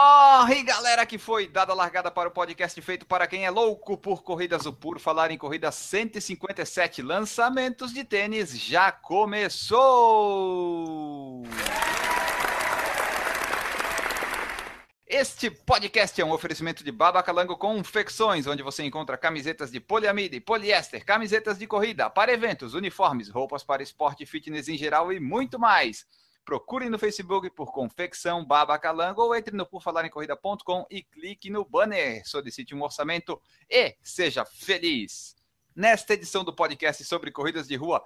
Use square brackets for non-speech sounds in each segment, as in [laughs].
Corre, galera, que foi dada a largada para o podcast feito para quem é louco por corridas. O Puro Falar em Corrida 157 lançamentos de tênis já começou! Este podcast é um oferecimento de Babacalango Confecções, onde você encontra camisetas de poliamida e poliéster, camisetas de corrida, para eventos, uniformes, roupas para esporte e fitness em geral e muito mais. Procure no Facebook por Confecção Babacalango ou entre no porfalarencorrida.com e clique no banner. Solicite um orçamento e seja feliz. Nesta edição do podcast sobre corridas de rua,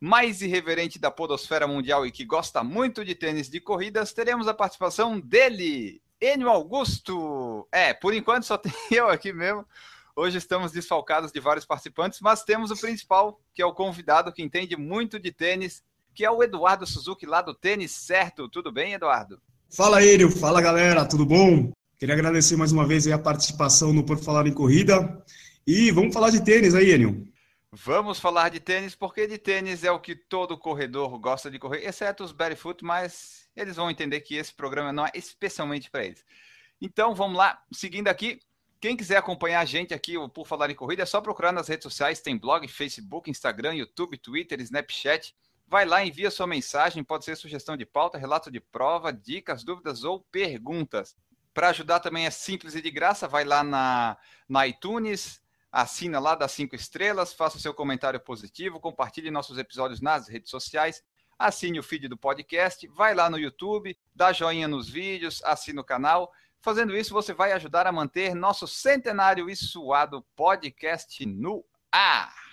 mais irreverente da podosfera mundial e que gosta muito de tênis de corridas, teremos a participação dele, Enio Augusto. É, por enquanto só [laughs] tem eu aqui mesmo. Hoje estamos desfalcados de vários participantes, mas temos o principal, que é o convidado que entende muito de tênis que é o Eduardo Suzuki lá do Tênis Certo. Tudo bem, Eduardo? Fala, Enio. Fala, galera. Tudo bom? Queria agradecer mais uma vez a participação no Por Falar em Corrida. E vamos falar de tênis aí, Enio. Vamos falar de tênis, porque de tênis é o que todo corredor gosta de correr, exceto os barefoot, mas eles vão entender que esse programa não é especialmente para eles. Então, vamos lá, seguindo aqui. Quem quiser acompanhar a gente aqui, Por Falar em Corrida, é só procurar nas redes sociais, tem blog, Facebook, Instagram, YouTube, Twitter, Snapchat. Vai lá, envia sua mensagem, pode ser sugestão de pauta, relato de prova, dicas, dúvidas ou perguntas. Para ajudar também é simples e de graça, vai lá na, na iTunes, assina lá, dá cinco estrelas, faça seu comentário positivo, compartilhe nossos episódios nas redes sociais, assine o feed do podcast, vai lá no YouTube, dá joinha nos vídeos, assina o canal. Fazendo isso, você vai ajudar a manter nosso centenário e suado podcast no ar.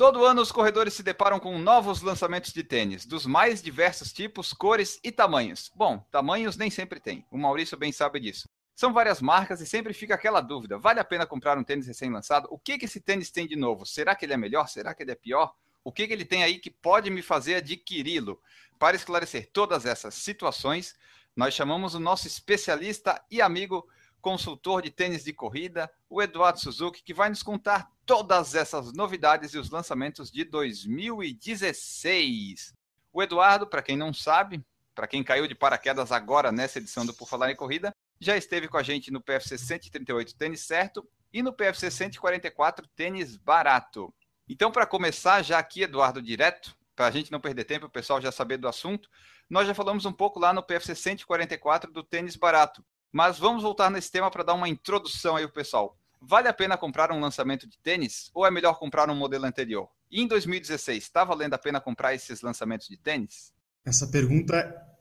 Todo ano os corredores se deparam com novos lançamentos de tênis, dos mais diversos tipos, cores e tamanhos. Bom, tamanhos nem sempre tem, o Maurício bem sabe disso. São várias marcas e sempre fica aquela dúvida: vale a pena comprar um tênis recém-lançado? O que, que esse tênis tem de novo? Será que ele é melhor? Será que ele é pior? O que, que ele tem aí que pode me fazer adquiri-lo? Para esclarecer todas essas situações, nós chamamos o nosso especialista e amigo consultor de tênis de corrida, o Eduardo Suzuki, que vai nos contar todas essas novidades e os lançamentos de 2016. O Eduardo, para quem não sabe, para quem caiu de paraquedas agora nessa edição do Por Falar em Corrida, já esteve com a gente no PFC 138 Tênis Certo e no PFC 144 Tênis Barato. Então, para começar já aqui, Eduardo, direto, para a gente não perder tempo, o pessoal já saber do assunto, nós já falamos um pouco lá no PFC 144 do Tênis Barato. Mas vamos voltar nesse tema para dar uma introdução aí pro pessoal. Vale a pena comprar um lançamento de tênis ou é melhor comprar um modelo anterior? E em 2016, está valendo a pena comprar esses lançamentos de tênis? Essa pergunta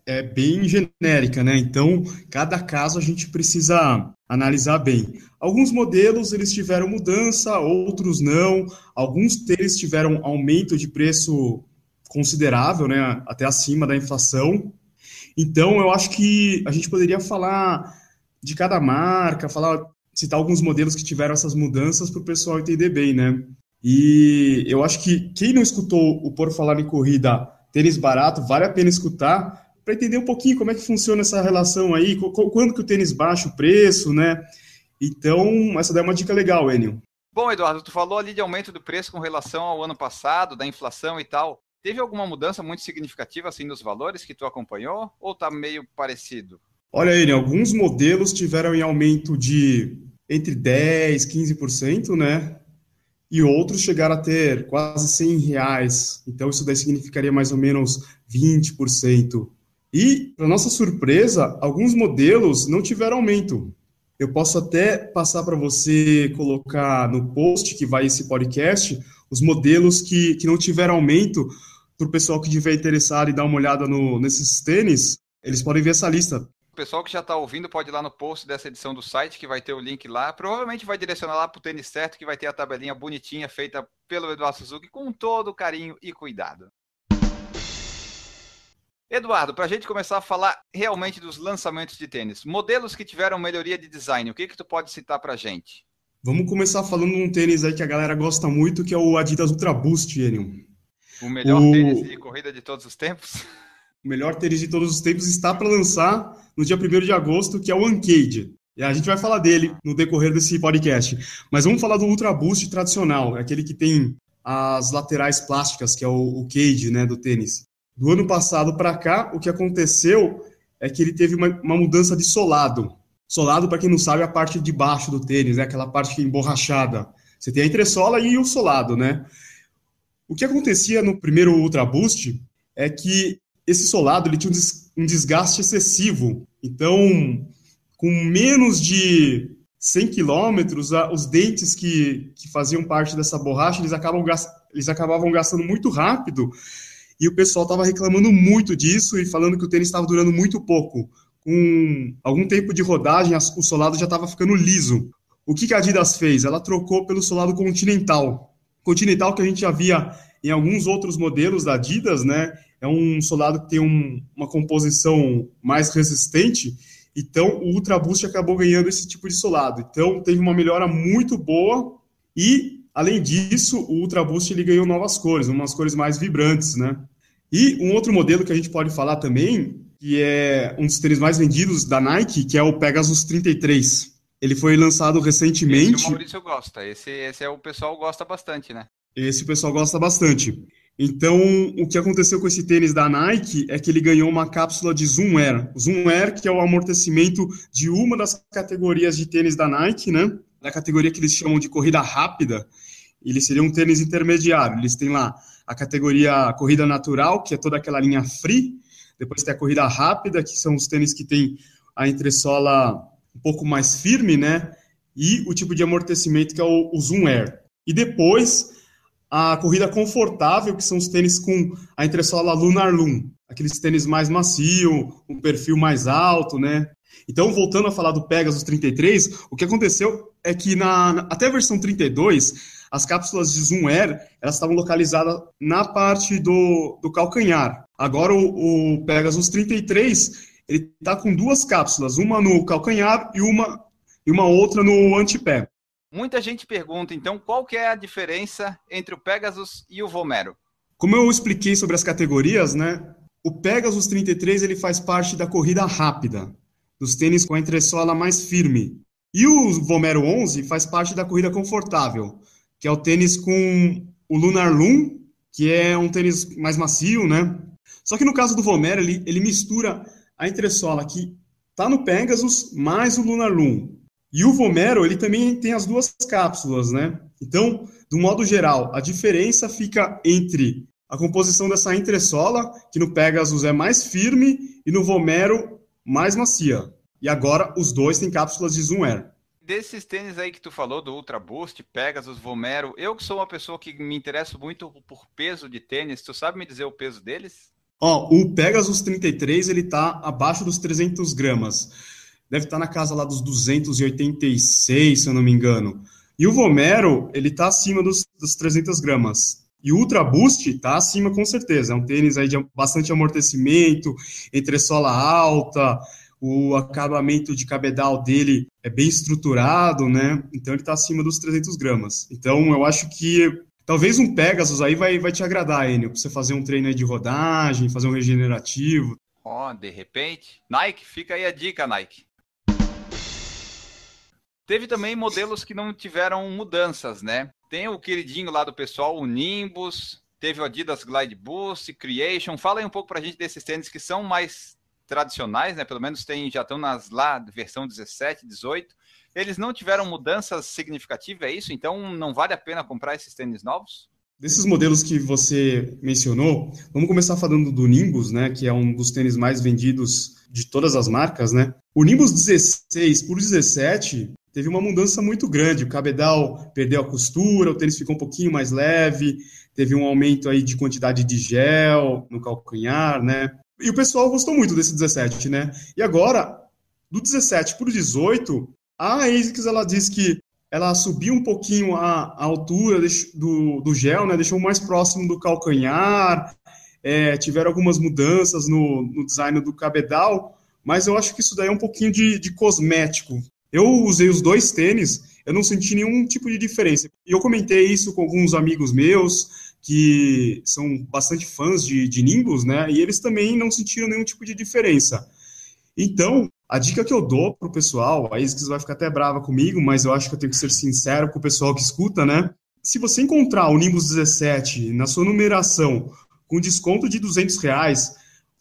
é bem genérica, né? Então, cada caso a gente precisa analisar bem. Alguns modelos eles tiveram mudança, outros não. Alguns deles tiveram aumento de preço considerável, né? Até acima da inflação. Então, eu acho que a gente poderia falar de cada marca, falar, citar alguns modelos que tiveram essas mudanças para o pessoal entender bem, né? E eu acho que quem não escutou o Por Falar em Corrida Tênis Barato, vale a pena escutar para entender um pouquinho como é que funciona essa relação aí, quando que o tênis baixa o preço, né? Então, essa daí é uma dica legal, Enio. Bom, Eduardo, tu falou ali de aumento do preço com relação ao ano passado, da inflação e tal. Teve alguma mudança muito significativa assim nos valores que tu acompanhou ou tá meio parecido? Olha aí, alguns modelos tiveram em aumento de entre 10, 15%, né? E outros chegaram a ter quase 100 reais. Então isso daí significaria mais ou menos 20%. E, para nossa surpresa, alguns modelos não tiveram aumento. Eu posso até passar para você colocar no post que vai esse podcast os modelos que, que não tiveram aumento, para o pessoal que estiver interessado e dar uma olhada no, nesses tênis, eles podem ver essa lista. Pessoal que já está ouvindo pode ir lá no post dessa edição do site, que vai ter o link lá. Provavelmente vai direcionar lá para o tênis certo, que vai ter a tabelinha bonitinha feita pelo Eduardo Suzuki com todo carinho e cuidado. Eduardo, para a gente começar a falar realmente dos lançamentos de tênis, modelos que tiveram melhoria de design, o que que tu pode citar para a gente? Vamos começar falando de um tênis aí que a galera gosta muito, que é o Adidas Ultra Boost, Enion. O melhor o... tênis de corrida de todos os tempos? [laughs] O melhor tênis de todos os tempos está para lançar no dia 1 de agosto, que é o Uncade. E a gente vai falar dele no decorrer desse podcast. Mas vamos falar do Ultra Boost tradicional, aquele que tem as laterais plásticas, que é o, o cage né, do tênis. Do ano passado para cá, o que aconteceu é que ele teve uma, uma mudança de solado. Solado, para quem não sabe, é a parte de baixo do tênis, né, aquela parte emborrachada. Você tem a entressola e o solado, né? O que acontecia no primeiro Ultra Boost é que esse solado ele tinha um desgaste excessivo. Então, com menos de 100 quilômetros, os dentes que, que faziam parte dessa borracha, eles, acabam, eles acabavam gastando muito rápido, e o pessoal estava reclamando muito disso e falando que o tênis estava durando muito pouco. Com algum tempo de rodagem, o solado já estava ficando liso. O que, que a Adidas fez? Ela trocou pelo solado Continental. Continental que a gente já via em alguns outros modelos da Adidas, né? É um solado que tem um, uma composição mais resistente então, o Ultra Boost acabou ganhando esse tipo de solado. Então, teve uma melhora muito boa e, além disso, o Ultra Boost ele ganhou novas cores, umas cores mais vibrantes, né? E um outro modelo que a gente pode falar também, que é um dos tênis mais vendidos da Nike, que é o Pegasus 33. Ele foi lançado recentemente. Esse o Maurício gosta. Esse, esse é o pessoal gosta bastante, né? Esse o pessoal gosta bastante. Então, o que aconteceu com esse tênis da Nike é que ele ganhou uma cápsula de Zoom Air. Zoom Air, que é o amortecimento de uma das categorias de tênis da Nike, né? Da categoria que eles chamam de corrida rápida. Ele seria um tênis intermediário. Eles têm lá a categoria corrida natural, que é toda aquela linha free. Depois tem a corrida rápida, que são os tênis que têm a entressola um pouco mais firme, né? E o tipo de amortecimento que é o, o Zoom Air. E depois a corrida confortável, que são os tênis com a entressola Lunar Loom, aqueles tênis mais macio, um perfil mais alto, né? Então, voltando a falar do Pegasus 33, o que aconteceu é que na, até a versão 32, as cápsulas de Zoom Air, elas estavam localizadas na parte do, do calcanhar. Agora, o, o Pegasus 33, ele está com duas cápsulas, uma no calcanhar e uma, e uma outra no antepé. Muita gente pergunta, então, qual que é a diferença entre o Pegasus e o Vomero? Como eu expliquei sobre as categorias, né? O Pegasus 33 ele faz parte da corrida rápida, dos tênis com a entressola mais firme. E o Vomero 11 faz parte da corrida confortável, que é o tênis com o Lunar Loom, que é um tênis mais macio, né? Só que no caso do Vomero, ele, ele mistura a entressola que está no Pegasus mais o Lunar Loom. E o Vomero, ele também tem as duas cápsulas, né? Então, do modo geral, a diferença fica entre a composição dessa entressola, que no Pegasus é mais firme, e no Vomero mais macia. E agora os dois têm cápsulas de Zoom Air. Desses tênis aí que tu falou, do Ultra Boost, Pegasus, Vomero, eu que sou uma pessoa que me interesso muito por peso de tênis, tu sabe me dizer o peso deles? Ó, o Pegasus 33, ele tá abaixo dos 300 gramas deve estar na casa lá dos 286, se eu não me engano. E o Vomero, ele está acima dos, dos 300 gramas. E o Ultra Boost está acima com certeza. É um tênis aí de bastante amortecimento, entressola alta, o acabamento de cabedal dele é bem estruturado, né? Então ele está acima dos 300 gramas. Então eu acho que talvez um Pegasus aí vai, vai te agradar, Enio, para você fazer um treino de rodagem, fazer um regenerativo. Ó, oh, de repente. Nike, fica aí a dica, Nike. Teve também modelos que não tiveram mudanças, né? Tem o queridinho lá do pessoal, o Nimbus, teve o Adidas Glide Boost, Creation. Fala aí um pouco pra gente desses tênis que são mais tradicionais, né? Pelo menos tem, já estão nas lá, versão 17, 18. Eles não tiveram mudanças significativas, é isso? Então não vale a pena comprar esses tênis novos? Desses modelos que você mencionou, vamos começar falando do Nimbus, né, que é um dos tênis mais vendidos de todas as marcas, né? O Nimbus 16 por 17, teve uma mudança muito grande. O cabedal perdeu a costura, o tênis ficou um pouquinho mais leve, teve um aumento aí de quantidade de gel no calcanhar, né? E o pessoal gostou muito desse 17, né? E agora, do 17 para o 18, a ASICS ela diz que ela subiu um pouquinho a, a altura do, do gel, né? Deixou mais próximo do calcanhar, é, tiveram algumas mudanças no, no design do cabedal, mas eu acho que isso daí é um pouquinho de, de cosmético, eu usei os dois tênis eu não senti nenhum tipo de diferença. E eu comentei isso com alguns amigos meus que são bastante fãs de, de Nimbus, né? E eles também não sentiram nenhum tipo de diferença. Então, a dica que eu dou pro pessoal, a Isis vai ficar até brava comigo, mas eu acho que eu tenho que ser sincero com o pessoal que escuta, né? Se você encontrar o Nimbus 17 na sua numeração com desconto de 200 reais,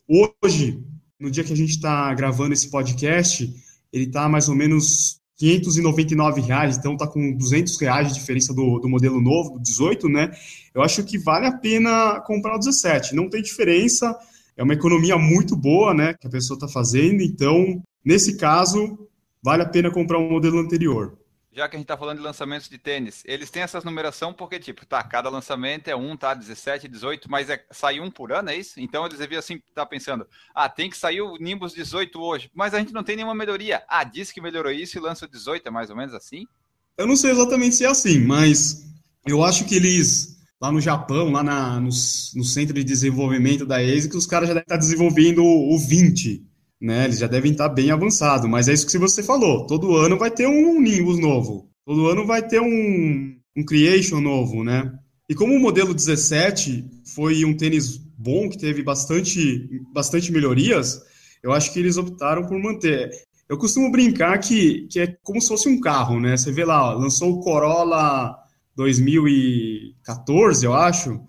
hoje, no dia que a gente está gravando esse podcast, ele está mais ou menos 599 reais, então está com 200 reais de diferença do, do modelo novo, do 18, né? Eu acho que vale a pena comprar o 17. Não tem diferença, é uma economia muito boa, né, que a pessoa está fazendo, então, nesse caso, vale a pena comprar um modelo anterior já que a gente está falando de lançamentos de tênis, eles têm essas numeração porque, tipo, tá, cada lançamento é um, tá, 17, 18, mas é, sai um por ano, é isso? Então eles deviam assim estar tá pensando, ah, tem que sair o Nimbus 18 hoje, mas a gente não tem nenhuma melhoria. Ah, diz que melhorou isso e lança o 18, é mais ou menos assim? Eu não sei exatamente se é assim, mas eu acho que eles, lá no Japão, lá na, no, no centro de desenvolvimento da ASICS, os caras já devem estar desenvolvendo o 20, né? Eles já devem estar bem avançados, mas é isso que você falou. Todo ano vai ter um Nimbus novo. Todo ano vai ter um, um Creation novo, né? E como o modelo 17 foi um tênis bom, que teve bastante, bastante melhorias, eu acho que eles optaram por manter. Eu costumo brincar que, que é como se fosse um carro, né? Você vê lá, ó, lançou o Corolla 2014, eu acho.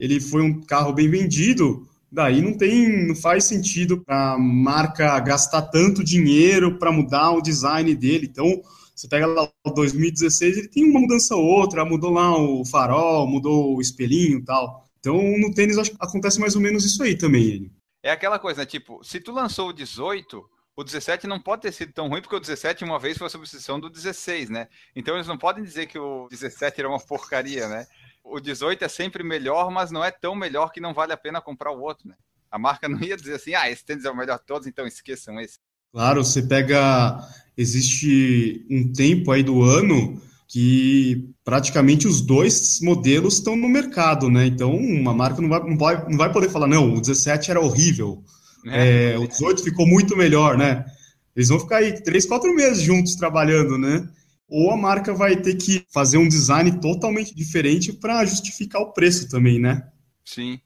Ele foi um carro bem vendido, daí não tem, não faz sentido para a marca gastar tanto dinheiro para mudar o design dele. Então, você pega lá o 2016, ele tem uma mudança ou outra, mudou lá o farol, mudou o espelhinho e tal. Então, no tênis acho que acontece mais ou menos isso aí também. É aquela coisa, né? Tipo, se tu lançou o 18, o 17 não pode ter sido tão ruim, porque o 17 uma vez foi a substituição do 16, né? Então eles não podem dizer que o 17 era uma porcaria, né? O 18 é sempre melhor, mas não é tão melhor que não vale a pena comprar o outro, né? A marca não ia dizer assim, ah, esse tênis é o melhor de todos, então esqueçam esse. Claro, você pega. Existe um tempo aí do ano que praticamente os dois modelos estão no mercado, né? Então, uma marca não vai, não vai, não vai poder falar, não, o 17 era horrível, é, é, o 18 ficou muito melhor, né? Eles vão ficar aí três, quatro meses juntos trabalhando, né? Ou a marca vai ter que fazer um design totalmente diferente para justificar o preço também, né? Sim.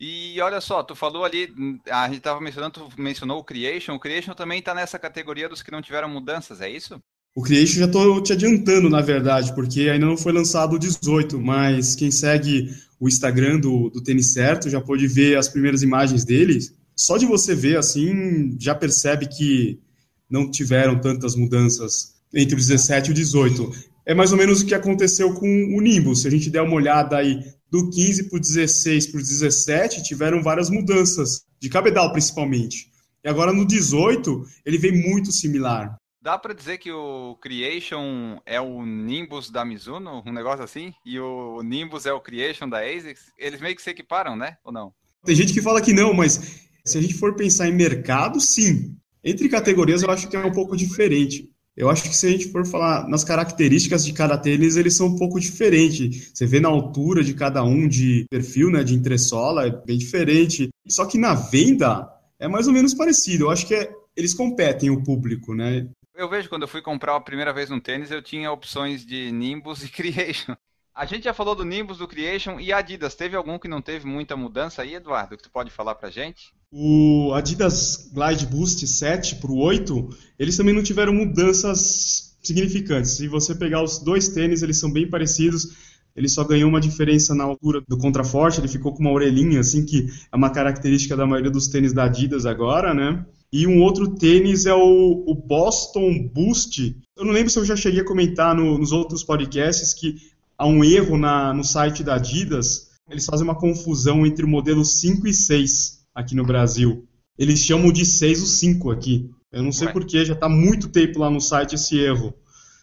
E olha só, tu falou ali, a gente estava mencionando, tu mencionou o Creation, o Creation também está nessa categoria dos que não tiveram mudanças, é isso? O Creation já estou te adiantando, na verdade, porque ainda não foi lançado o 18, mas quem segue o Instagram do, do Tênis Certo já pode ver as primeiras imagens deles. Só de você ver assim, já percebe que não tiveram tantas mudanças entre o 17 e o 18. É mais ou menos o que aconteceu com o Nimbus. Se a gente der uma olhada aí do 15 para o 16 para o 17, tiveram várias mudanças, de cabedal principalmente. E agora no 18, ele vem muito similar. Dá para dizer que o Creation é o Nimbus da Mizuno, um negócio assim? E o Nimbus é o Creation da ASICS? Eles meio que se equiparam, né? Ou não? Tem gente que fala que não, mas se a gente for pensar em mercado, sim. Entre categorias, eu acho que é um pouco diferente. Eu acho que se a gente for falar nas características de cada tênis, eles são um pouco diferentes. Você vê na altura de cada um de perfil, né, de entressola, é bem diferente. Só que na venda é mais ou menos parecido. Eu acho que é, eles competem o público, né? Eu vejo quando eu fui comprar a primeira vez um tênis, eu tinha opções de Nimbus e [laughs] Creation. A gente já falou do Nimbus, do Creation e Adidas. Teve algum que não teve muita mudança aí, Eduardo, que tu pode falar pra gente? O Adidas Glide Boost 7 para o 8, eles também não tiveram mudanças significantes. Se você pegar os dois tênis, eles são bem parecidos. Ele só ganhou uma diferença na altura do contraforte, ele ficou com uma orelhinha, assim, que é uma característica da maioria dos tênis da Adidas agora, né? E um outro tênis é o, o Boston Boost. Eu não lembro se eu já cheguei a comentar no, nos outros podcasts que há um erro na, no site da Adidas, eles fazem uma confusão entre o modelo 5 e 6 aqui no Brasil. Eles chamam de 6 o 5 aqui. Eu não sei porquê, já está muito tempo lá no site esse erro.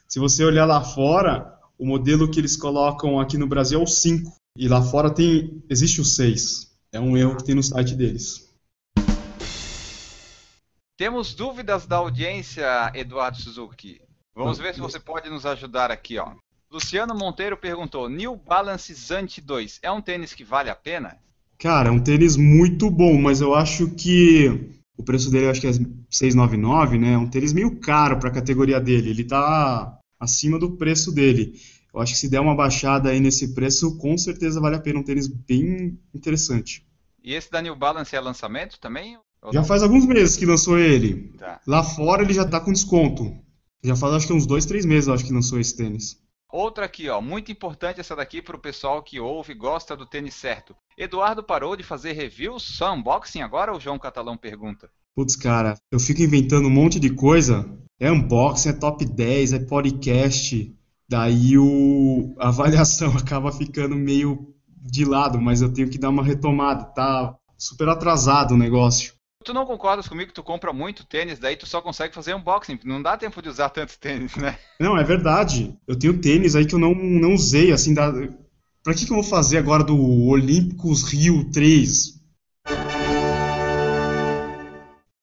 Se você olhar lá fora, o modelo que eles colocam aqui no Brasil é o 5. E lá fora tem existe o 6. É um erro que tem no site deles. Temos dúvidas da audiência, Eduardo Suzuki. Vamos ver se você pode nos ajudar aqui, ó. Luciano Monteiro perguntou: New Balance Zante 2 é um tênis que vale a pena? Cara, é um tênis muito bom, mas eu acho que o preço dele eu acho que é 699, né? É um tênis meio caro para a categoria dele. Ele tá acima do preço dele. Eu acho que se der uma baixada aí nesse preço, com certeza vale a pena um tênis bem interessante. E esse da New Balance é lançamento também? Já faz alguns meses que lançou ele. Tá. Lá fora ele já está com desconto. Já faz acho que uns dois, três meses acho que lançou esse tênis. Outra aqui, ó, muito importante essa daqui para o pessoal que ouve e gosta do tênis certo. Eduardo parou de fazer reviews, só unboxing agora? O João Catalão pergunta. Putz, cara, eu fico inventando um monte de coisa. É unboxing, é top 10, é podcast. Daí o... a avaliação [laughs] acaba ficando meio de lado, mas eu tenho que dar uma retomada. Tá super atrasado o negócio. Tu não concordas comigo que tu compra muito tênis, daí tu só consegue fazer unboxing, não dá tempo de usar tantos tênis, né? Não, é verdade. Eu tenho tênis aí que eu não, não usei, assim, da... pra que, que eu vou fazer agora do Olímpicos Rio 3?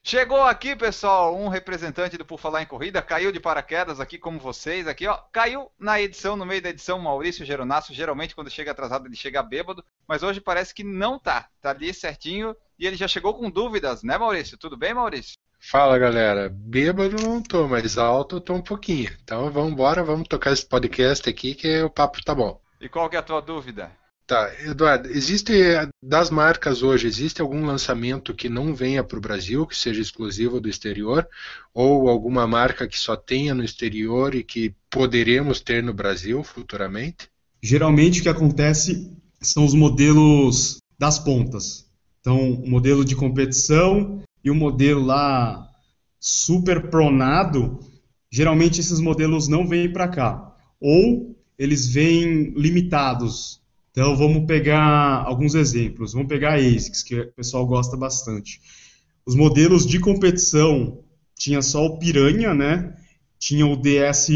Chegou aqui, pessoal, um representante do Por Falar em Corrida, caiu de paraquedas aqui como vocês, aqui ó, caiu na edição, no meio da edição, Maurício Geronasso, geralmente quando chega atrasado ele chega bêbado, mas hoje parece que não tá, tá ali certinho, e ele já chegou com dúvidas, né Maurício? Tudo bem, Maurício? Fala galera, bêbado não tô, mas alto eu tô um pouquinho, então vamos embora, vamos tocar esse podcast aqui que o papo tá bom. E qual que é a tua dúvida? Tá, Eduardo, existe das marcas hoje, existe algum lançamento que não venha para o Brasil, que seja exclusivo do exterior, ou alguma marca que só tenha no exterior e que poderemos ter no Brasil futuramente? Geralmente o que acontece são os modelos das pontas. Então, o modelo de competição e o modelo lá super pronado, geralmente esses modelos não vêm para cá. Ou eles vêm limitados então vamos pegar alguns exemplos. Vamos pegar a ASICS, que o pessoal gosta bastante. Os modelos de competição tinha só o Piranha, né? Tinha o DS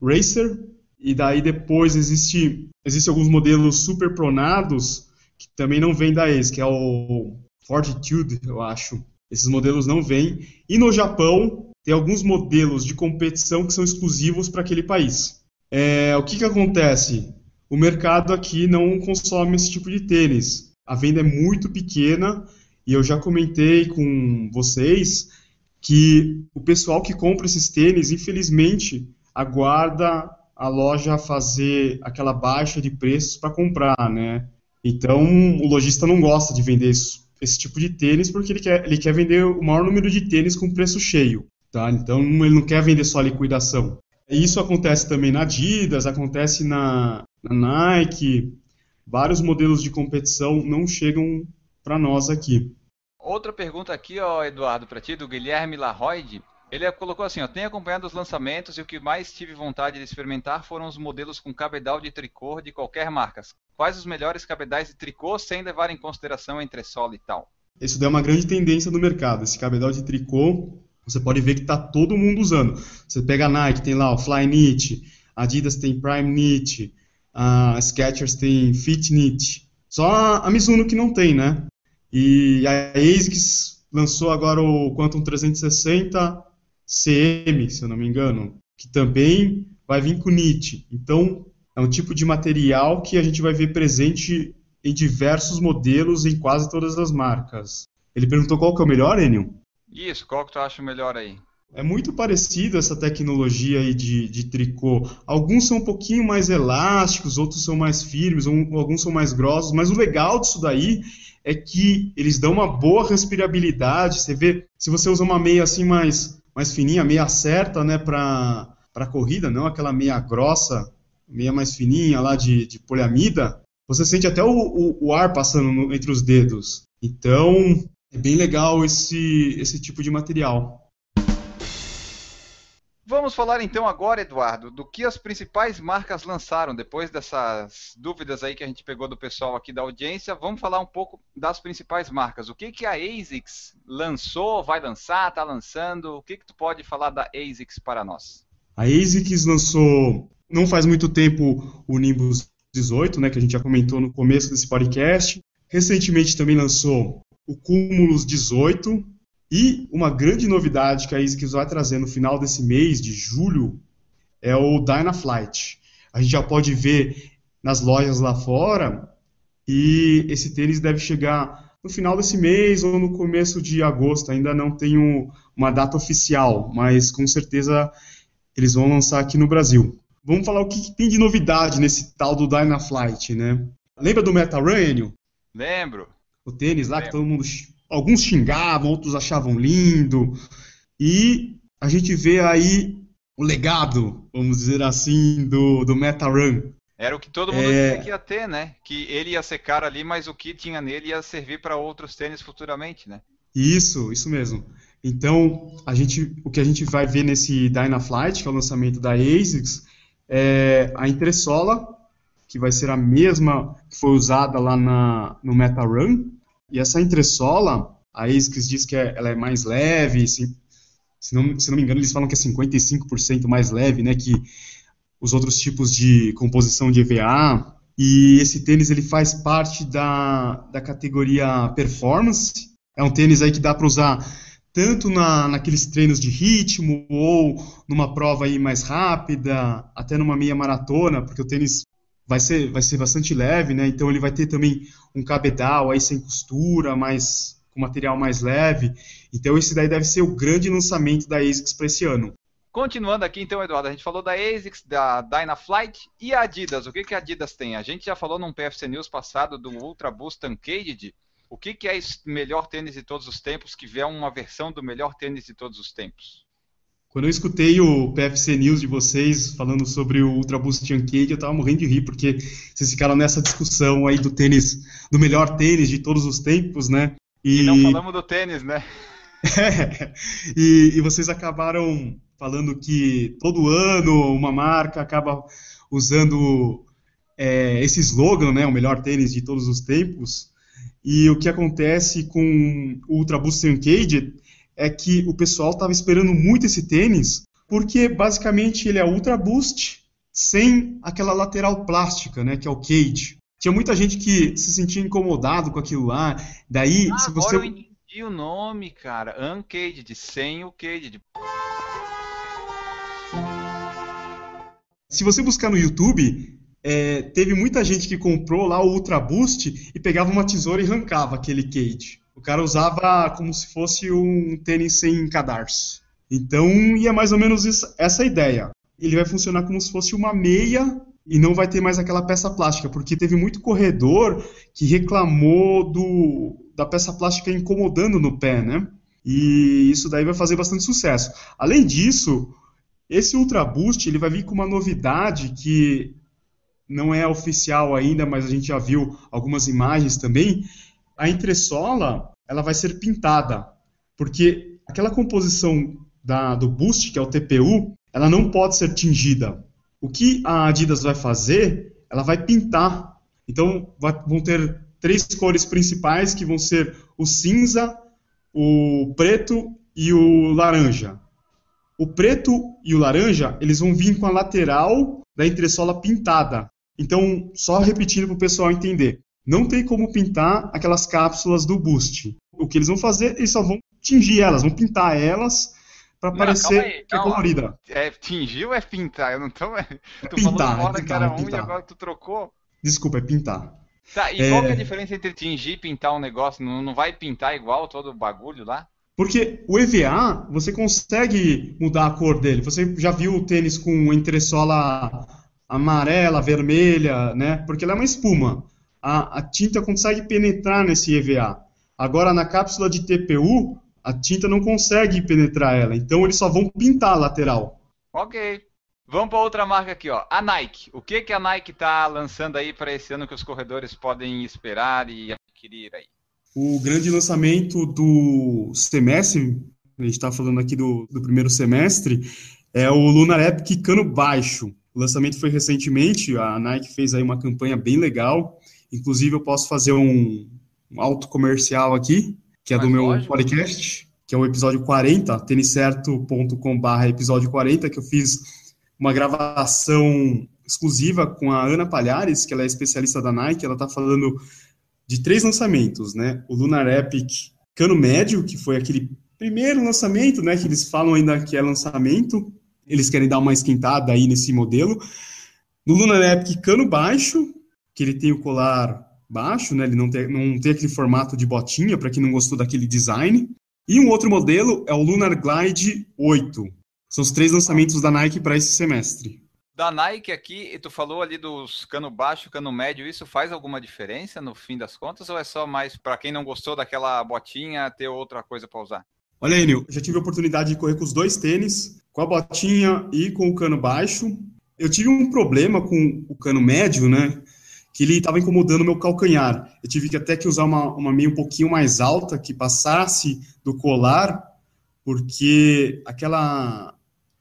Racer e daí depois existe existe alguns modelos super pronados que também não vêm da ASICS, que é o Fortitude, eu acho. Esses modelos não vêm. E no Japão tem alguns modelos de competição que são exclusivos para aquele país. É, o que, que acontece? o mercado aqui não consome esse tipo de tênis. A venda é muito pequena e eu já comentei com vocês que o pessoal que compra esses tênis, infelizmente, aguarda a loja fazer aquela baixa de preços para comprar, né? Então, o lojista não gosta de vender isso, esse tipo de tênis porque ele quer, ele quer vender o maior número de tênis com preço cheio, tá? Então, ele não quer vender só liquidação. Isso acontece também na Adidas, acontece na, na Nike, vários modelos de competição não chegam para nós aqui. Outra pergunta aqui, ó, Eduardo, para ti, do Guilherme Larroide. Ele colocou assim, ó, tenho acompanhado os lançamentos e o que mais tive vontade de experimentar foram os modelos com cabedal de tricô de qualquer marca. Quais os melhores cabedais de tricô sem levar em consideração entressola e tal? Isso é uma grande tendência no mercado. Esse cabedal de tricô, você pode ver que está todo mundo usando. Você pega a Nike, tem lá o Flyknit, Adidas tem Prime Knit, a Skechers tem Fitnit. Só a Mizuno que não tem, né? E a ASICS lançou agora o Quantum 360 CM, se eu não me engano, que também vai vir com NIT. Então, é um tipo de material que a gente vai ver presente em diversos modelos em quase todas as marcas. Ele perguntou qual que é o melhor, Enio? Isso, qual que tu acha melhor aí? É muito parecido essa tecnologia aí de, de tricô. Alguns são um pouquinho mais elásticos, outros são mais firmes, um, alguns são mais grossos, mas o legal disso daí é que eles dão uma boa respirabilidade. Você vê, se você usa uma meia assim mais, mais fininha, meia certa, né, para para corrida, não aquela meia grossa, meia mais fininha lá de, de poliamida, você sente até o, o, o ar passando no, entre os dedos. Então, é bem legal esse, esse tipo de material. Vamos falar então agora, Eduardo, do que as principais marcas lançaram depois dessas dúvidas aí que a gente pegou do pessoal aqui da audiência. Vamos falar um pouco das principais marcas. O que que a ASICS lançou, vai lançar, está lançando? O que que tu pode falar da ASICS para nós? A ASICS lançou não faz muito tempo o Nimbus 18, né, que a gente já comentou no começo desse podcast. Recentemente também lançou o Cumulus 18, e uma grande novidade que a ASICS vai trazer no final desse mês, de julho, é o Dynaflight. A gente já pode ver nas lojas lá fora e esse tênis deve chegar no final desse mês ou no começo de agosto. Ainda não tenho uma data oficial, mas com certeza eles vão lançar aqui no Brasil. Vamos falar o que, que tem de novidade nesse tal do Dynaflight, né? Lembra do Meta Run, Enio? Lembro. O tênis lá Lembro. que todo mundo. Alguns xingavam, outros achavam lindo. E a gente vê aí o legado, vamos dizer assim, do, do Meta Run. Era o que todo mundo é... dizia que ia ter, né? Que ele ia ser caro ali, mas o que tinha nele ia servir para outros tênis futuramente, né? Isso, isso mesmo. Então, a gente, o que a gente vai ver nesse Dynaflight, que é o lançamento da ASICS, é a entressola, que vai ser a mesma que foi usada lá na, no MetaRun. E essa entressola, a ASICS diz que é, ela é mais leve, se, se, não, se não me engano, eles falam que é 55% mais leve, né, que os outros tipos de composição de EVA. E esse tênis ele faz parte da, da categoria Performance. É um tênis aí que dá para usar tanto na, naqueles treinos de ritmo ou numa prova aí mais rápida, até numa meia maratona, porque o tênis vai ser, vai ser bastante leve, né? Então ele vai ter também um cabedal aí sem costura, mais com material mais leve. Então esse daí deve ser o grande lançamento da ASICS para esse ano. Continuando aqui então, Eduardo, a gente falou da ASICS, da Dynaflight e a Adidas. O que, que a Adidas tem? A gente já falou num PFC News passado do Ultra Boost Uncaged, o que, que é o melhor tênis de todos os tempos que vier uma versão do melhor tênis de todos os tempos? Quando eu escutei o PFC News de vocês falando sobre o Ultra Boost Uncaged, eu tava morrendo de rir, porque vocês ficaram nessa discussão aí do tênis, do melhor tênis de todos os tempos, né? E, e não falamos do tênis, né? É, [laughs] e, e vocês acabaram falando que todo ano uma marca acaba usando é, esse slogan, né, o melhor tênis de todos os tempos, e o que acontece com o Ultra Boost Uncaged é que o pessoal estava esperando muito esse tênis, porque basicamente ele é Ultra Boost sem aquela lateral plástica, né, que é o cage. Tinha muita gente que se sentia incomodado com aquilo lá. Daí, ah, se você agora eu entendi o nome, cara, Uncaged, sem o cage. Se você buscar no YouTube, é, teve muita gente que comprou lá o Ultra Boost e pegava uma tesoura e arrancava aquele cage. O cara usava como se fosse um tênis sem cadarço. Então, ia mais ou menos isso, essa ideia. Ele vai funcionar como se fosse uma meia e não vai ter mais aquela peça plástica, porque teve muito corredor que reclamou do, da peça plástica incomodando no pé, né? E isso daí vai fazer bastante sucesso. Além disso, esse Ultra Boost ele vai vir com uma novidade que não é oficial ainda, mas a gente já viu algumas imagens também. A entressola ela vai ser pintada, porque aquela composição da, do boost, que é o TPU, ela não pode ser tingida. O que a Adidas vai fazer? Ela vai pintar. Então vai, vão ter três cores principais que vão ser o cinza, o preto e o laranja. O preto e o laranja eles vão vir com a lateral da entressola pintada. Então, só repetindo para o pessoal entender, não tem como pintar aquelas cápsulas do Boost. O que eles vão fazer, eles só vão tingir elas, vão pintar elas para parecer aí, que é colorida. É tingir ou é pintar? Eu não tô. [laughs] É tu pintar, falou é pintar, que era é um e agora tu trocou. Desculpa, é pintar. Tá, e é... qual é a diferença entre tingir e pintar um negócio? Não, não vai pintar igual todo o bagulho lá? Porque o EVA, você consegue mudar a cor dele. Você já viu o tênis com entressola amarela, vermelha, né? Porque ela é uma espuma. A, a, tinta consegue penetrar nesse EVA. Agora, na cápsula de TPU, a tinta não consegue penetrar ela. Então, eles só vão pintar a lateral. Ok. Vamos para outra marca aqui, ó. A Nike. O que, que a Nike está lançando aí para esse ano que os corredores podem esperar e adquirir aí? O grande lançamento do semestre, a gente está falando aqui do, do primeiro semestre, é o Lunar Epic cano baixo. O lançamento foi recentemente, a Nike fez aí uma campanha bem legal. Inclusive, eu posso fazer um, um auto comercial aqui, que é Mas do meu lógico. podcast, que é o episódio 40, tenicerto.com.br episódio 40, que eu fiz uma gravação exclusiva com a Ana Palhares, que ela é especialista da Nike, ela está falando de três lançamentos, né? O Lunar Epic Cano Médio, que foi aquele primeiro lançamento, né? Que eles falam ainda que é lançamento, eles querem dar uma esquentada aí nesse modelo. No Lunar Epic cano baixo, que ele tem o colar baixo, né? Ele não tem, não tem aquele formato de botinha, para quem não gostou daquele design. E um outro modelo é o Lunar Glide 8. São os três lançamentos da Nike para esse semestre. Da Nike aqui, tu falou ali dos cano baixo, cano médio, isso faz alguma diferença no fim das contas ou é só mais para quem não gostou daquela botinha ter outra coisa para usar? Olha, Enio, já tive a oportunidade de correr com os dois tênis, com a botinha e com o cano baixo. Eu tive um problema com o cano médio, né? Que ele estava incomodando meu calcanhar. Eu tive que até que usar uma, uma meia um pouquinho mais alta, que passasse do colar, porque aquela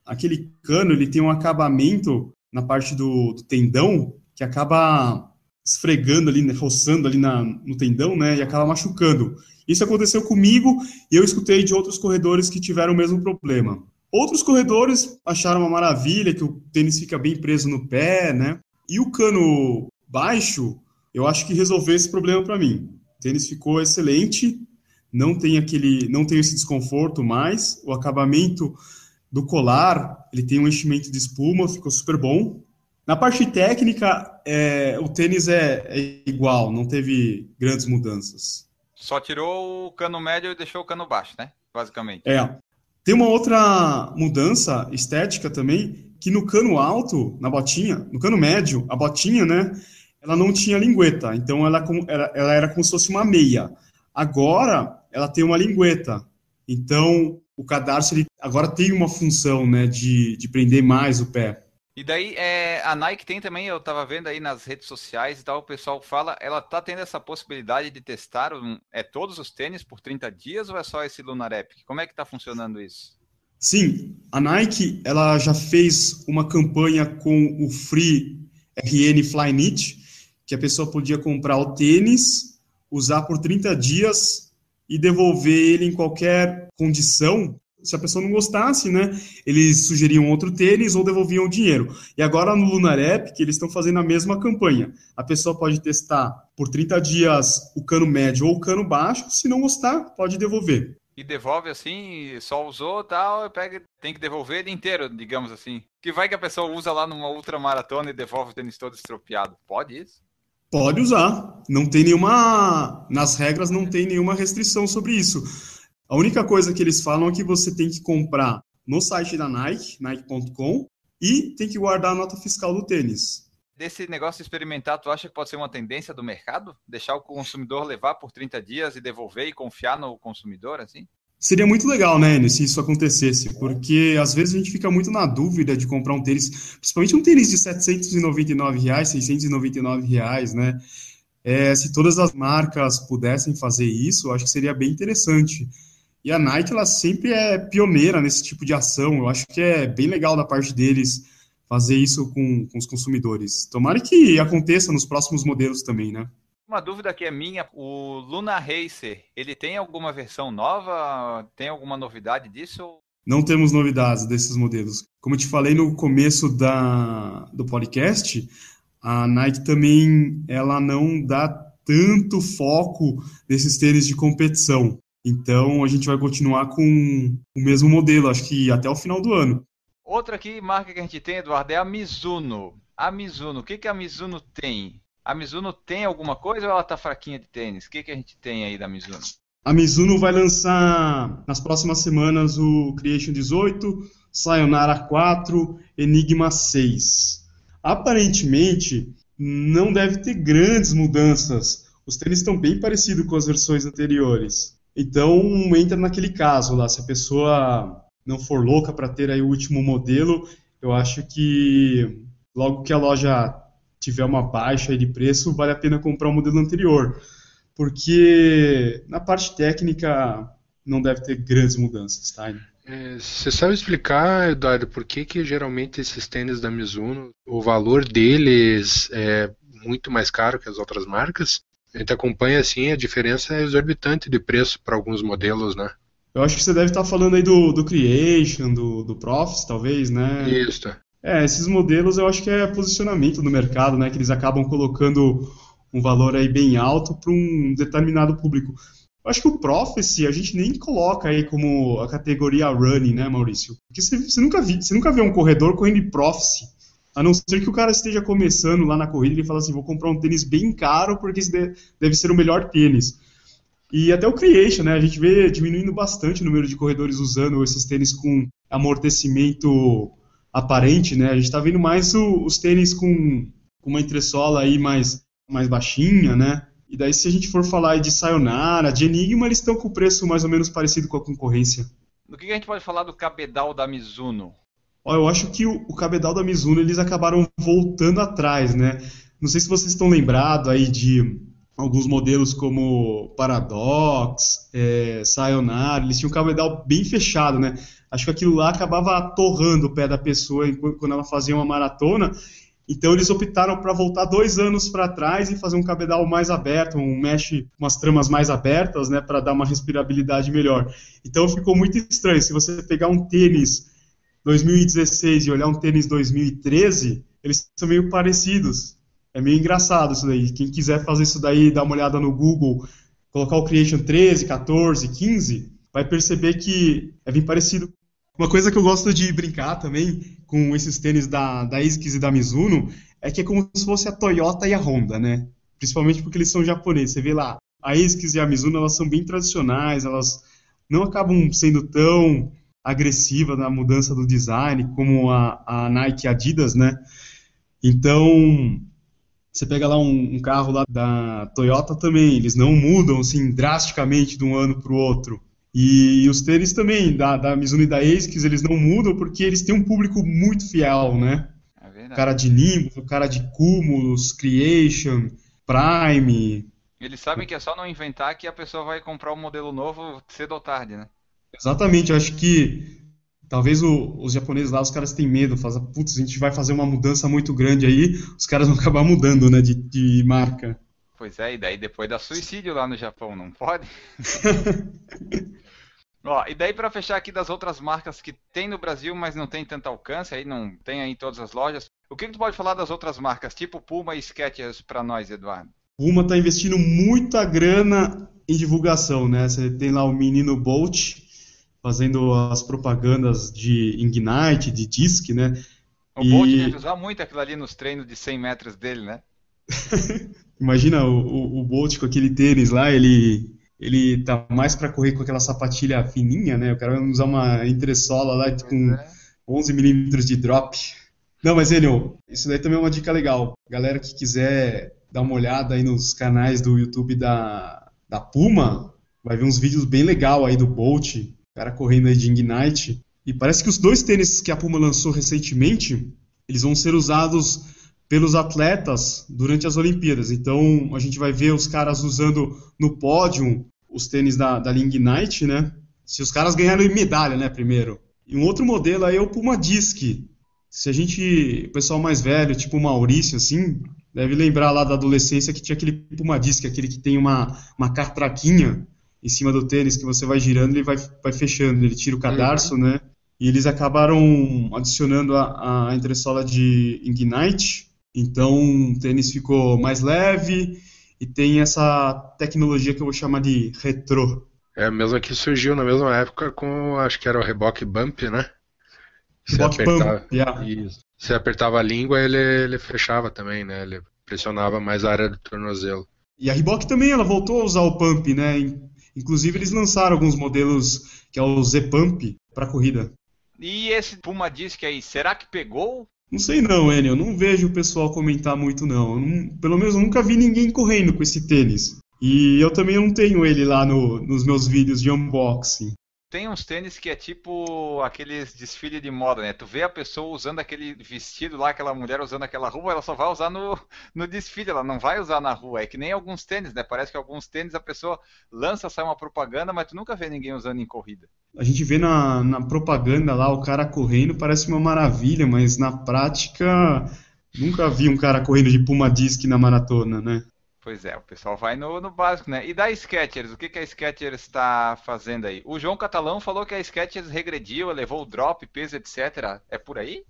aquele cano ele tem um acabamento na parte do, do tendão que acaba esfregando ali, né, roçando ali na, no tendão, né, e acaba machucando. Isso aconteceu comigo e eu escutei de outros corredores que tiveram o mesmo problema. Outros corredores acharam uma maravilha que o tênis fica bem preso no pé, né? E o cano baixo, eu acho que resolveu esse problema para mim. O tênis ficou excelente, não tem aquele, não tem esse desconforto mais, o acabamento do colar, ele tem um enchimento de espuma, ficou super bom. Na parte técnica, é, o tênis é, é, igual, não teve grandes mudanças. Só tirou o cano médio e deixou o cano baixo, né? Basicamente. É. Tem uma outra mudança estética também, que no cano alto, na botinha, no cano médio, a botinha, né? Ela não tinha lingueta, então ela, ela era como se fosse uma meia. Agora, ela tem uma lingueta. Então, o cadarço ele agora tem uma função né, de, de prender mais o pé. E daí, é, a Nike tem também, eu estava vendo aí nas redes sociais e tal, o pessoal fala, ela está tendo essa possibilidade de testar um, é, todos os tênis por 30 dias ou é só esse Lunar Epic? Como é que está funcionando isso? Sim, a Nike ela já fez uma campanha com o Free RN Flyknit, que a pessoa podia comprar o tênis, usar por 30 dias e devolver ele em qualquer condição. Se a pessoa não gostasse, né, eles sugeriam outro tênis ou devolviam o dinheiro. E agora no Lunar App, que eles estão fazendo a mesma campanha. A pessoa pode testar por 30 dias o cano médio ou o cano baixo, se não gostar, pode devolver. E devolve assim, só usou tal, pega, tem que devolver ele inteiro, digamos assim. Que vai que a pessoa usa lá numa ultramaratona e devolve o tênis todo estropiado. Pode isso? Pode usar. Não tem nenhuma. Nas regras não tem nenhuma restrição sobre isso. A única coisa que eles falam é que você tem que comprar no site da Nike, nike.com, e tem que guardar a nota fiscal do tênis. Desse negócio experimentar, tu acha que pode ser uma tendência do mercado? Deixar o consumidor levar por 30 dias e devolver e confiar no consumidor, assim? Seria muito legal, né, se isso acontecesse, porque às vezes a gente fica muito na dúvida de comprar um tênis, principalmente um tênis de 799 reais, 699 reais, né? É, se todas as marcas pudessem fazer isso, eu acho que seria bem interessante. E a Nike, ela sempre é pioneira nesse tipo de ação. Eu acho que é bem legal da parte deles fazer isso com, com os consumidores. Tomara que aconteça nos próximos modelos também, né? Uma dúvida que é minha, o Luna Racer, ele tem alguma versão nova? Tem alguma novidade disso? Não temos novidades desses modelos. Como eu te falei no começo da, do podcast, a Nike também ela não dá tanto foco nesses tênis de competição. Então a gente vai continuar com o mesmo modelo, acho que até o final do ano. Outra aqui, marca que a gente tem, Eduardo, é a Mizuno. A Mizuno, o que, que a Mizuno tem? A Mizuno tem alguma coisa ou ela tá fraquinha de tênis? O que, que a gente tem aí da Mizuno? A Mizuno vai lançar nas próximas semanas o Creation 18, Sayonara 4, Enigma 6. Aparentemente, não deve ter grandes mudanças. Os tênis estão bem parecidos com as versões anteriores. Então, entra naquele caso lá, se a pessoa não for louca para ter aí o último modelo, eu acho que logo que a loja tiver uma baixa de preço, vale a pena comprar o modelo anterior. Porque na parte técnica não deve ter grandes mudanças, tá? É, você sabe explicar, Eduardo, por que, que geralmente esses tênis da Mizuno, o valor deles é muito mais caro que as outras marcas? A gente acompanha assim, a diferença é exorbitante de preço para alguns modelos, né? Eu acho que você deve estar falando aí do, do Creation, do, do Profits, talvez, né? Isso. É, esses modelos eu acho que é posicionamento no mercado, né? Que eles acabam colocando um valor aí bem alto para um determinado público. Eu acho que o Prophecy a gente nem coloca aí como a categoria running, né, Maurício? Porque você, você nunca, vi, você nunca vê um corredor correndo em Prophecy. A não ser que o cara esteja começando lá na corrida e fala assim, vou comprar um tênis bem caro porque esse deve ser o melhor tênis. E até o Creation, né? A gente vê diminuindo bastante o número de corredores usando esses tênis com amortecimento aparente, né? A gente está vendo mais o, os tênis com, com uma entressola aí mais, mais baixinha, né? E daí, se a gente for falar de Sayonara, de Enigma, eles estão com o preço mais ou menos parecido com a concorrência. Do que a gente pode falar do cabedal da Mizuno? Ó, eu acho que o, o cabedal da Mizuno eles acabaram voltando atrás, né? Não sei se vocês estão lembrados aí de alguns modelos como Paradox, é, Sayonara, eles tinham um cabedal bem fechado, né? Acho que aquilo lá acabava torrando o pé da pessoa quando ela fazia uma maratona. Então eles optaram para voltar dois anos para trás e fazer um cabedal mais aberto, um mesh, umas tramas mais abertas, né, para dar uma respirabilidade melhor. Então ficou muito estranho. Se você pegar um tênis 2016 e olhar um tênis 2013, eles são meio parecidos. É meio engraçado isso daí. Quem quiser fazer isso daí, dar uma olhada no Google, colocar o Creation 13, 14, 15, vai perceber que é bem parecido. Uma coisa que eu gosto de brincar também com esses tênis da, da ASICS e da Mizuno é que é como se fosse a Toyota e a Honda, né? Principalmente porque eles são japoneses. Você vê lá, a ASICS e a Mizuno, elas são bem tradicionais, elas não acabam sendo tão agressiva na mudança do design, como a, a Nike Adidas, né? Então, você pega lá um, um, carro lá da Toyota também, eles não mudam assim drasticamente de um ano para o outro. E os tênis também, da, da Mizuno e da ASICS, eles não mudam porque eles têm um público muito fiel, né? É. O cara de Nimbus, o cara de Cumulus, Creation, Prime. Eles sabem que é só não inventar que a pessoa vai comprar um modelo novo cedo ou tarde, né? Exatamente, eu acho que talvez o, os japoneses lá, os caras têm medo, fazem, putz, a gente vai fazer uma mudança muito grande aí, os caras vão acabar mudando, né, de, de marca. Pois é, e daí depois dá suicídio lá no Japão, não pode? [laughs] Ó, e daí para fechar aqui das outras marcas que tem no Brasil, mas não tem tanto alcance, aí não tem aí em todas as lojas. O que, que tu pode falar das outras marcas, tipo Puma e Skechers para nós, Eduardo? Puma está investindo muita grana em divulgação, né? Você tem lá o menino Bolt, fazendo as propagandas de Ignite, de Disc, né? O e... Bolt deve usar muito aquilo ali nos treinos de 100 metros dele, né? [laughs] Imagina o, o, o, Bolt com aquele tênis lá, ele ele tá mais para correr com aquela sapatilha fininha, né? O cara vai usar uma entressola lá com é. 11 milímetros de drop. Não, mas ele, isso daí também é uma dica legal. Galera que quiser dar uma olhada aí nos canais do YouTube da, da Puma, vai ver uns vídeos bem legal aí do Bolt, cara correndo aí de Ignite. E parece que os dois tênis que a Puma lançou recentemente, eles vão ser usados pelos atletas durante as Olimpíadas. Então a gente vai ver os caras usando no pódio os tênis da, da linha Ignite, né? Se os caras ganharam medalha, né, primeiro. E um outro modelo aí é o Puma Disc. Se a gente, o pessoal mais velho, tipo o Maurício, assim, deve lembrar lá da adolescência que tinha aquele Puma Disc, aquele que tem uma, uma catraquinha em cima do tênis que você vai girando, ele vai, vai fechando, ele tira o cadarço, uhum. né? E eles acabaram adicionando a, a entressola de Ignite, então o tênis ficou mais leve e tem essa tecnologia que eu vou chamar de retrô. É a mesma que surgiu na mesma época com, acho que era o reboque bump, né? Reboque apertava, bump, yeah. Você apertava a língua, ele, ele fechava também, né? Ele pressionava mais a área do tornozelo. E a Reebok também, ela voltou a usar o pump, né? Inclusive, eles lançaram alguns modelos que é o Z-Pump para corrida. E esse Puma Disc aí, será que pegou? Não sei não, Enio. Eu não vejo o pessoal comentar muito, não. não. Pelo menos eu nunca vi ninguém correndo com esse tênis. E eu também não tenho ele lá no, nos meus vídeos de unboxing tem uns tênis que é tipo aqueles desfile de moda, né? Tu vê a pessoa usando aquele vestido lá, aquela mulher usando aquela roupa, ela só vai usar no, no desfile, ela não vai usar na rua. É que nem alguns tênis, né? Parece que alguns tênis a pessoa lança, sai uma propaganda, mas tu nunca vê ninguém usando em corrida. A gente vê na, na propaganda lá o cara correndo, parece uma maravilha, mas na prática nunca vi um cara correndo de Puma Disc na maratona, né? Pois é, o pessoal vai no, no básico, né? E da Skechers, o que, que a Skechers está fazendo aí? O João Catalão falou que a Skechers regrediu, levou o drop, peso, etc. É por aí?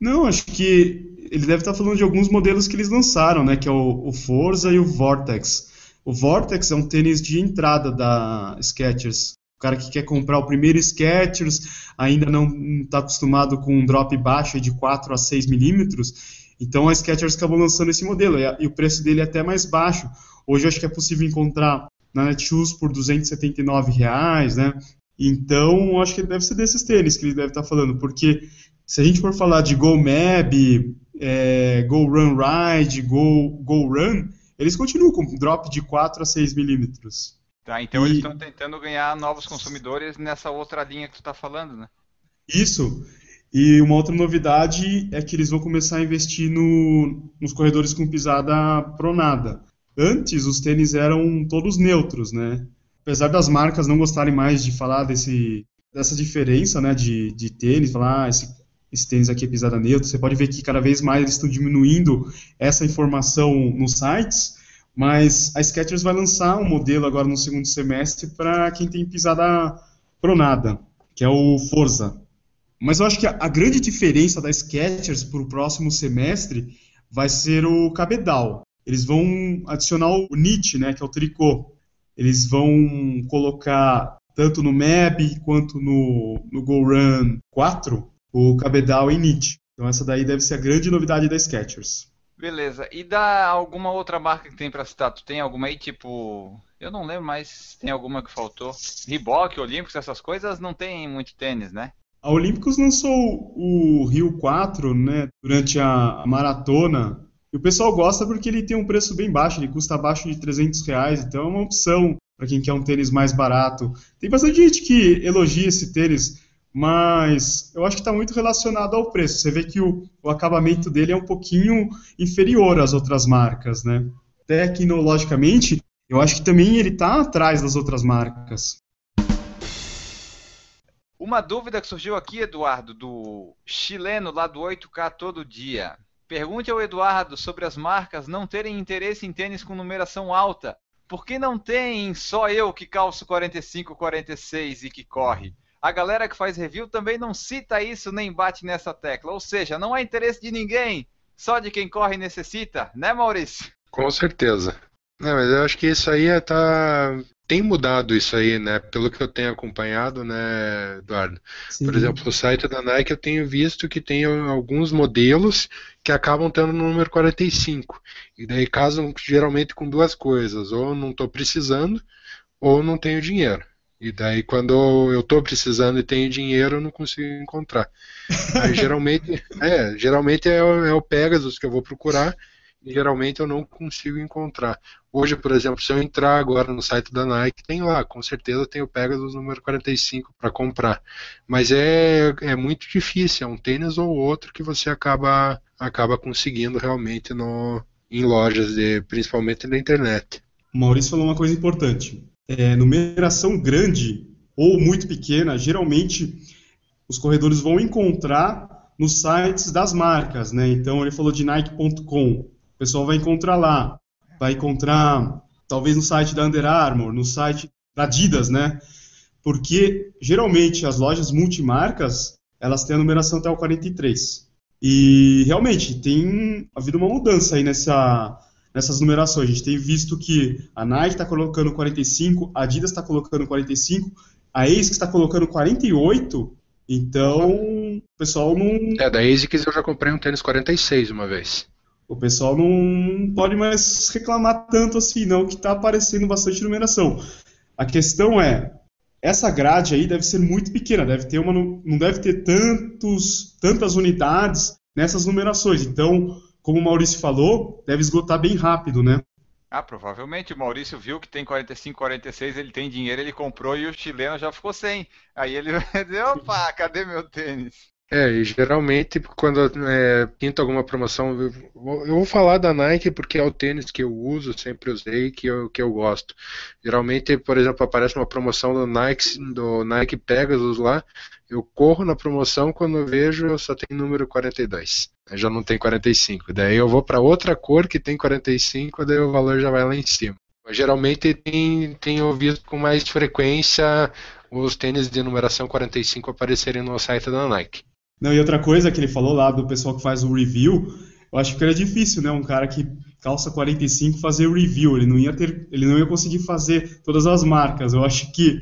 Não, acho que ele deve estar falando de alguns modelos que eles lançaram, né? Que é o, o Forza e o Vortex. O Vortex é um tênis de entrada da Skechers. O cara que quer comprar o primeiro Skechers ainda não está acostumado com um drop baixo de 4 a 6 milímetros então a Skechers acabou lançando esse modelo e, o preço dele é até mais baixo. Hoje eu acho que é possível encontrar na Netshoes por 279 reais, né? Então, acho que deve ser desses tênis que ele deve estar falando, porque se a gente for falar de Go Mab, é, Go Run Ride, Go, Go Run, eles continuam com drop de 4 a 6 milímetros. Tá, então e... eles estão tentando ganhar novos consumidores nessa outra linha que tu está falando, né? Isso. E uma outra novidade é que eles vão começar a investir no, nos corredores com pisada pronada. Antes, os tênis eram todos neutros, né? Apesar das marcas não gostarem mais de falar desse, dessa diferença né, de, de tênis, falar ah, esse, esse tênis aqui é pisada neutra, você pode ver que cada vez mais eles estão diminuindo essa informação nos sites, mas a Skechers vai lançar um modelo agora no segundo semestre para quem tem pisada pronada, que é o Forza. Mas eu acho que a, a grande diferença da Skechers para o próximo semestre vai ser o cabedal. Eles vão adicionar o knit, né, que é o tricô. Eles vão colocar tanto no MEB quanto no, no GoRun 4 o cabedal em knit. Então essa daí deve ser a grande novidade da Skechers. Beleza. E da alguma outra marca que tem para citar? Tu tem alguma aí, tipo. Eu não lembro, mas tem alguma que faltou. Reebok, Olímpicos, essas coisas não tem muito tênis, né? A Olímpicos lançou o Rio 4, né, durante a maratona. E o pessoal gosta porque ele tem um preço bem baixo, ele custa abaixo de 300 reais, então é uma opção para quem quer um tênis mais barato. Tem bastante gente que elogia esse tênis, mas eu acho que está muito relacionado ao preço. Você vê que o, o, acabamento dele é um pouquinho inferior às outras marcas, né? Tecnologicamente, eu acho que também ele está atrás das outras marcas. Uma dúvida que surgiu aqui, Eduardo, do chileno lá do 8K todo dia. Pergunte ao Eduardo sobre as marcas não terem interesse em tênis com numeração alta. Por que não tem só eu que calço 45, 46 e que corre? A galera que faz review também não cita isso nem bate nessa tecla. Ou seja, não há interesse de ninguém, só de quem corre e necessita, né, Maurício? Com certeza. Não, mas eu acho que isso aí é, tá, tem mudado isso aí, né? Pelo que eu tenho acompanhado, né, Eduardo? Sim. Por exemplo, o site da Nike eu tenho visto que tem alguns modelos que acabam tendo o número 45. E daí casam geralmente com duas coisas, ou não estou precisando, ou não tenho dinheiro. E daí quando eu estou precisando e tenho dinheiro, eu não consigo encontrar. Aí, geralmente, [laughs] é, geralmente é, é o Pegasus que eu vou procurar geralmente eu não consigo encontrar. Hoje, por exemplo, se eu entrar agora no site da Nike, tem lá, com certeza tem o Pegasus número 45 para comprar. Mas é, é muito difícil, é um tênis ou outro que você acaba, acaba conseguindo realmente no, em lojas, de, principalmente na internet. O Maurício falou uma coisa importante. É, numeração grande ou muito pequena, geralmente os corredores vão encontrar nos sites das marcas, né? Então ele falou de Nike.com. O pessoal vai encontrar lá. Vai encontrar, talvez no site da Under Armour, no site da Adidas, né? Porque geralmente as lojas multimarcas elas têm a numeração até o 43. E realmente tem havido uma mudança aí nessa, nessas numerações. A gente tem visto que a Nike está colocando 45, a Adidas está colocando 45, a ASICS está colocando 48. Então, o pessoal não. É, da ASICS eu já comprei um tênis 46 uma vez o pessoal não pode mais reclamar tanto assim, não, que está aparecendo bastante numeração. A questão é, essa grade aí deve ser muito pequena, deve ter uma, não deve ter tantos, tantas unidades nessas numerações. Então, como o Maurício falou, deve esgotar bem rápido, né? Ah, provavelmente o Maurício viu que tem 45, 46, ele tem dinheiro, ele comprou e o chileno já ficou sem. Aí ele [laughs] vai dizer, opa, cadê meu tênis? É, e geralmente quando é, pinta alguma promoção, eu vou, falar da Nike porque é o tênis que eu uso, sempre usei, que eu, que eu gosto. Geralmente, por exemplo, aparece uma promoção do Nike, do Nike Pegasus lá, eu corro na promoção, quando eu vejo só tem número 42, já não tem 45. Daí eu vou para outra cor que tem 45, daí o valor já vai lá em cima. Geralmente tem, tenho visto com mais frequência os tênis de numeração 45 aparecerem no site da Nike. Não, e outra coisa que ele falou lá do pessoal que faz o review, eu acho que era difícil, né? Um cara que calça 45 fazer o review, ele não ia ter, ele não ia conseguir fazer todas as marcas. Eu acho que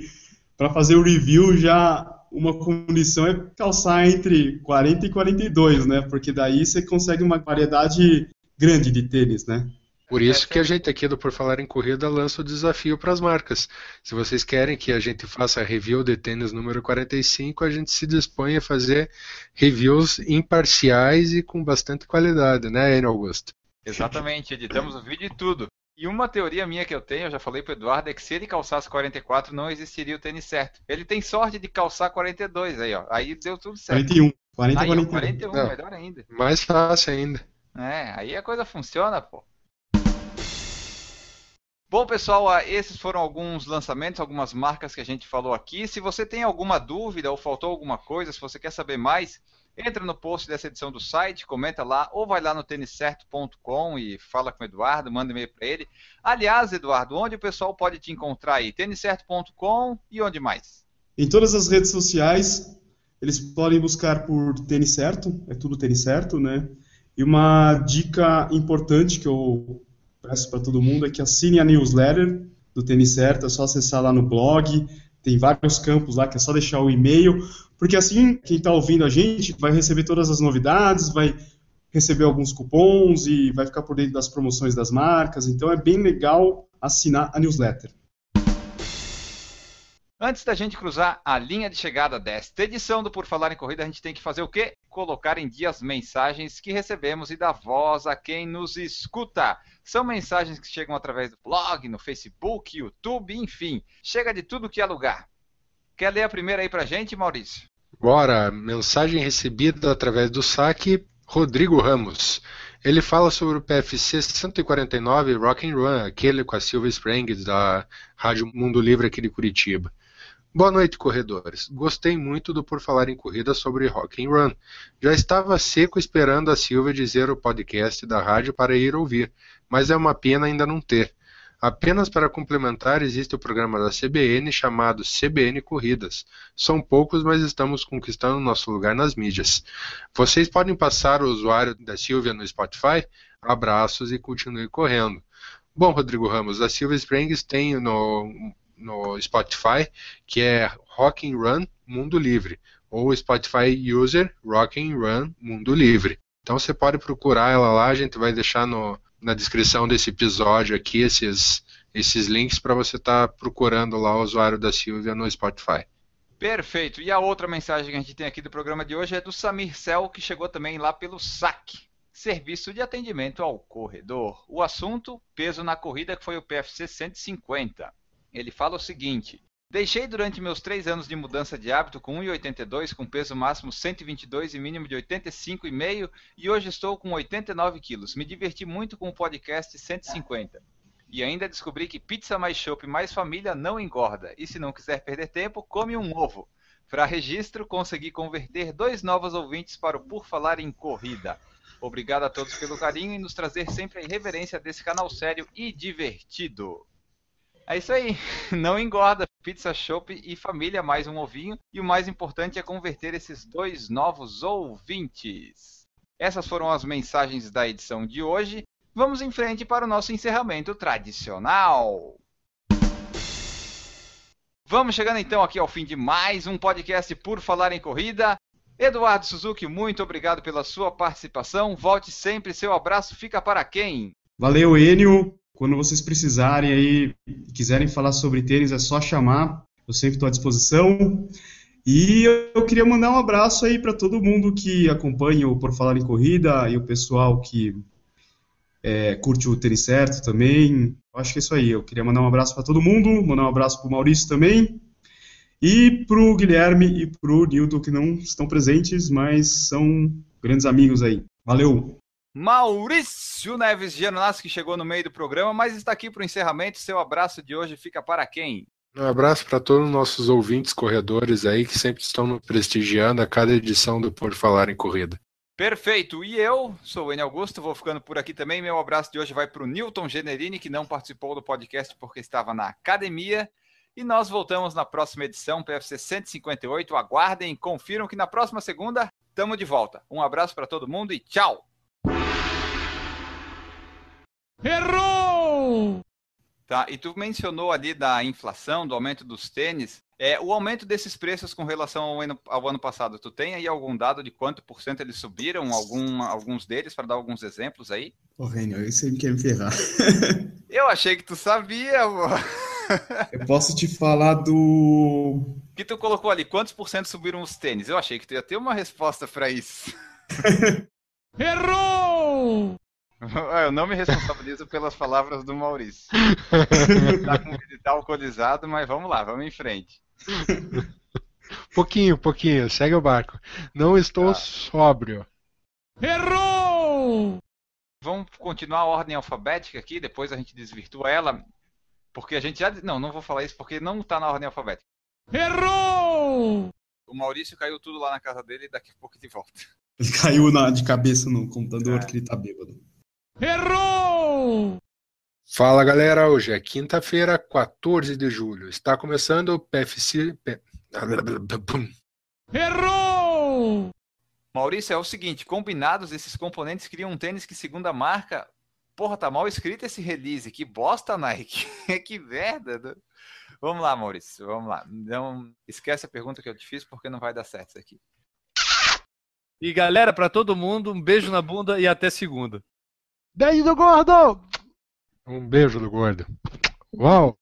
para fazer o review já uma condição é calçar entre 40 e 42, né? Porque daí você consegue uma variedade grande de tênis, né? Por isso que a gente aqui do Por Falar em Corrida lança o desafio para as marcas. Se vocês querem que a gente faça review de tênis número 45, a gente se dispõe a fazer reviews imparciais e com bastante qualidade, né, Enio Augusto? Exatamente, editamos o vídeo e tudo. E uma teoria minha que eu tenho, eu já falei pro Eduardo, é que se ele calçasse 44, não existiria o tênis certo. Ele tem sorte de calçar 42 aí, ó. Aí deu tudo certo. 41. 40 aí, ó, 41. 41, Não. melhor ainda. Mais fácil ainda. É, aí a coisa funciona, pô. Bom, pessoal, ah, esses foram alguns lançamentos, algumas marcas que a gente falou aqui. Se você tem alguma dúvida ou faltou alguma coisa, se você quer saber mais, entra no post dessa edição do site, comenta lá, ou vai lá no têniscerto.com e fala com o Eduardo, manda e-mail para ele. Aliás, Eduardo, onde o pessoal pode te encontrar aí? têniscerto.com e onde mais? Em todas as redes sociais, eles podem buscar por tênis certo, é tudo tênis certo, né? E uma dica importante que eu peço para todo mundo é que assine a newsletter do Tênis Certo, é só acessar lá no blog, tem vários campos lá que é só deixar o e-mail, porque assim quem está ouvindo a gente vai receber todas as novidades, vai receber alguns cupons e vai ficar por dentro das promoções das marcas, então é bem legal assinar a newsletter. Antes da gente cruzar a linha de chegada desta edição do Por Falar em Corrida, a gente tem que fazer o quê? Colocar em dia as mensagens que recebemos e dar voz a quem nos escuta. São mensagens que chegam através do blog, no Facebook, YouTube, enfim. Chega de tudo que é lugar. Quer ler a primeira aí pra gente, Maurício? Bora, mensagem recebida através do saque, Rodrigo Ramos. Ele fala sobre o PFC 149 Rock and Run, aquele com a Silva Springs da Rádio Mundo Livre aqui de Curitiba. Boa noite, corredores. Gostei muito do Por Falar em Corrida sobre Rock and Run. Já estava seco esperando a Silvia dizer o podcast da rádio para ir ouvir, mas é uma pena ainda não ter. Apenas para complementar, existe o programa da CBN chamado CBN Corridas. São poucos, mas estamos conquistando nosso lugar nas mídias. Vocês podem passar o usuário da Silvia no Spotify? Abraços e continue correndo. Bom, Rodrigo Ramos, a Silvia Springs tem no, no Spotify que é Rock and Run Mundo Livre ou Spotify User Rock and Run Mundo Livre. Então você pode procurar ela lá, a gente vai deixar no, na descrição desse episódio aqui esses, esses links para você estar procurando lá o usuário da Silvia no Spotify. Perfeito. E a outra mensagem que a gente tem aqui do programa de hoje é do Samir Cel, que chegou também lá pelo SAC, Serviço de Atendimento ao Corredor. O assunto, peso na corrida, que foi o PFC 150. Ele fala o seguinte: Deixei durante meus três anos de mudança de hábito com 1,82, com peso máximo 122 e mínimo de 85,5 e hoje estou com 89 quilos. Me diverti muito com o podcast 150. E ainda descobri que pizza mais chopp mais família não engorda. E se não quiser perder tempo, come um ovo. Para registro, consegui converter dois novos ouvintes para o Por Falar em Corrida. Obrigado a todos pelo carinho e nos trazer sempre a irreverência desse canal sério e divertido. É isso aí, [laughs] não engorda. Pizza Shop e família, mais um ovinho. E o mais importante é converter esses dois novos ouvintes. Essas foram as mensagens da edição de hoje. Vamos em frente para o nosso encerramento tradicional. Vamos chegando então aqui ao fim de mais um podcast por falar em corrida. Eduardo Suzuki, muito obrigado pela sua participação. Volte sempre, seu abraço fica para quem? Valeu, Enio. Quando vocês precisarem aí, quiserem falar sobre tênis, é só chamar. Eu sempre estou à disposição. E eu queria mandar um abraço aí para todo mundo que acompanha o Por Falar em Corrida e o pessoal que é, curte o tênis certo também. Acho que é isso aí. Eu queria mandar um abraço para todo mundo, mandar um abraço para o Maurício também. E para o Guilherme e para o Nilton, que não estão presentes, mas são grandes amigos aí. Valeu! Maurício Neves Gianonassi, que chegou no meio do programa, mas está aqui para o encerramento. Seu abraço de hoje fica para quem? Um abraço para todos os nossos ouvintes corredores aí que sempre estão nos prestigiando a cada edição do Por Falar em Corrida. Perfeito. E eu sou o Enio Augusto, vou ficando por aqui também. Meu abraço de hoje vai para o Newton Generini, que não participou do podcast porque estava na academia. E nós voltamos na próxima edição, PFC 158. Aguardem, confiram que na próxima segunda estamos de volta. Um abraço para todo mundo e tchau! Errou! Tá, e tu mencionou ali da inflação, do aumento dos tênis. É, o aumento desses preços com relação ao ano, ao ano passado, tu tem aí algum dado de quanto por cento eles subiram? Algum, alguns deles, para dar alguns exemplos aí? Ô, Renio, aí você quer me ferrar. [laughs] Eu achei que tu sabia, amor. Eu posso te falar do. que tu colocou ali? Quantos por cento subiram os tênis? Eu achei que tu ia ter uma resposta para isso. [laughs] Errou! Eu não me responsabilizo [laughs] pelas palavras do Maurício. Tá com ele tá alcoolizado, mas vamos lá, vamos em frente. Pouquinho, pouquinho, segue o barco. Não estou Tá. sóbrio. Errou! Vamos continuar a ordem alfabética aqui, depois a gente desvirtua ela, porque a gente já. Não, não vou falar isso porque não tá na ordem alfabética. Errou! O Maurício caiu tudo lá na casa dele e daqui a pouco ele volta. Ele caiu na- de cabeça no computador É. que ele tá bêbado. Errou! Fala galera, hoje é quinta-feira, 14 de julho. Está começando o PFC. Errou! Maurício, é o seguinte: combinados, esses componentes criam um tênis que, segundo a marca. Porra, tá mal escrito esse release. Que bosta, Nike. [laughs] que merda. né? Vamos lá, Maurício, vamos lá. Não esquece a pergunta que eu te fiz, porque não vai dar certo isso aqui. E galera, pra todo mundo, um beijo na bunda e até segunda. Beijo do gordo! Um beijo do gordo. Uau!